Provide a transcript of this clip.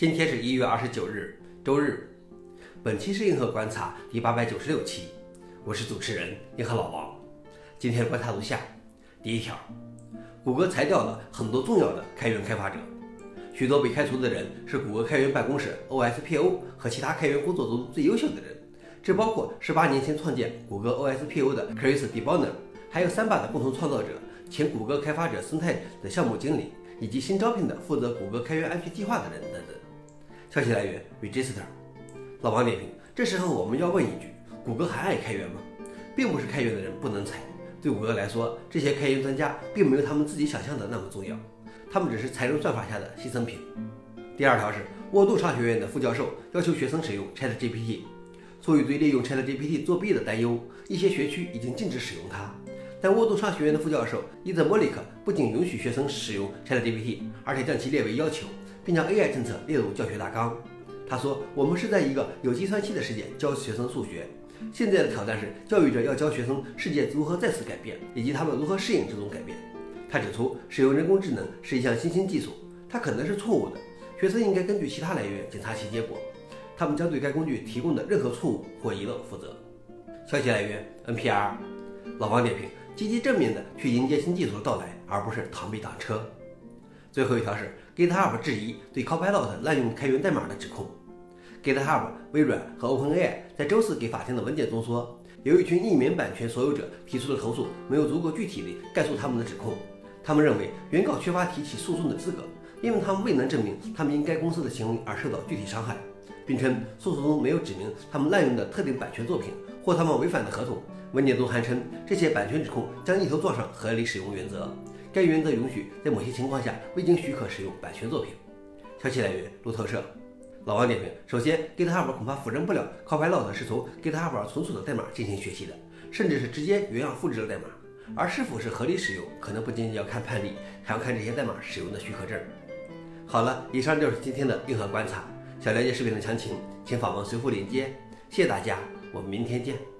今天是一月二十九日，周日。本期是硬核观察第八百九十六期，我是主持人硬核老王。今天观察如下：第一条，谷歌裁掉了很多重要的开源开发者，许多被开除的人是谷歌开源办公室 OSPO 和其他开源工作中最优秀的人，这包括十八年前创建谷歌 OSPO 的 Chris DeBonner，还有三把的共同创造者、前谷歌开发者生态的项目经理，以及新招聘的负责谷歌开源安全计划的人等等。消息来源：Register。老王点评：这时候我们要问一句：谷歌还爱开源吗？并不是开源的人不能裁，对谷歌来说，这些开源专家并没有他们自己想象的那么重要，他们只是财政算法下的牺牲品。第二条是，沃杜商学院的副教授要求学生使用 ChatGPT，出于对利用 ChatGPT 作弊的担忧，一些学区已经禁止使用它。但沃杜商学院的副教授伊泽莫里克不仅允许学生使用 ChatGPT，而且将其列为要求。并将 AI 政策列入教学大纲。他说：“我们是在一个有计算器的世界教学生数学。现在的挑战是，教育者要教学生世界如何再次改变，以及他们如何适应这种改变。”他指出，使用人工智能是一项新兴技术，它可能是错误的。学生应该根据其他来源检查其结果，他们将对该工具提供的任何错误或遗漏负责。消息来源：NPR。老王点评：积极正面的去迎接新技术的到来，而不是螳臂挡车。最后一条是 GitHub 质疑对 Copilot 滥用开源代码的指控。GitHub、微软和 OpenAI 在周四给法庭的文件中说，有一群匿名版权所有者提出的投诉没有足够具体地概述他们的指控。他们认为原告缺乏提起诉讼的资格，因为他们未能证明他们因该公司的行为而受到具体伤害，并称诉讼中没有指明他们滥用的特定版权作品或他们违反的合同。文件中还称，这些版权指控将一头撞上合理使用原则。该原则允许在某些情况下未经许可使用版权作品。消息来源：路透社。老王点评：首先，GitHub 恐怕否认不了 Copilot 是从 GitHub 存储的代码进行学习的，甚至是直接原样复制了代码。而是否是合理使用，可能不仅仅要看判例，还要看这些代码使用的许可证。好了，以上就是今天的硬核观察。想了解视频的详情，请访问随附链接。谢谢大家，我们明天见。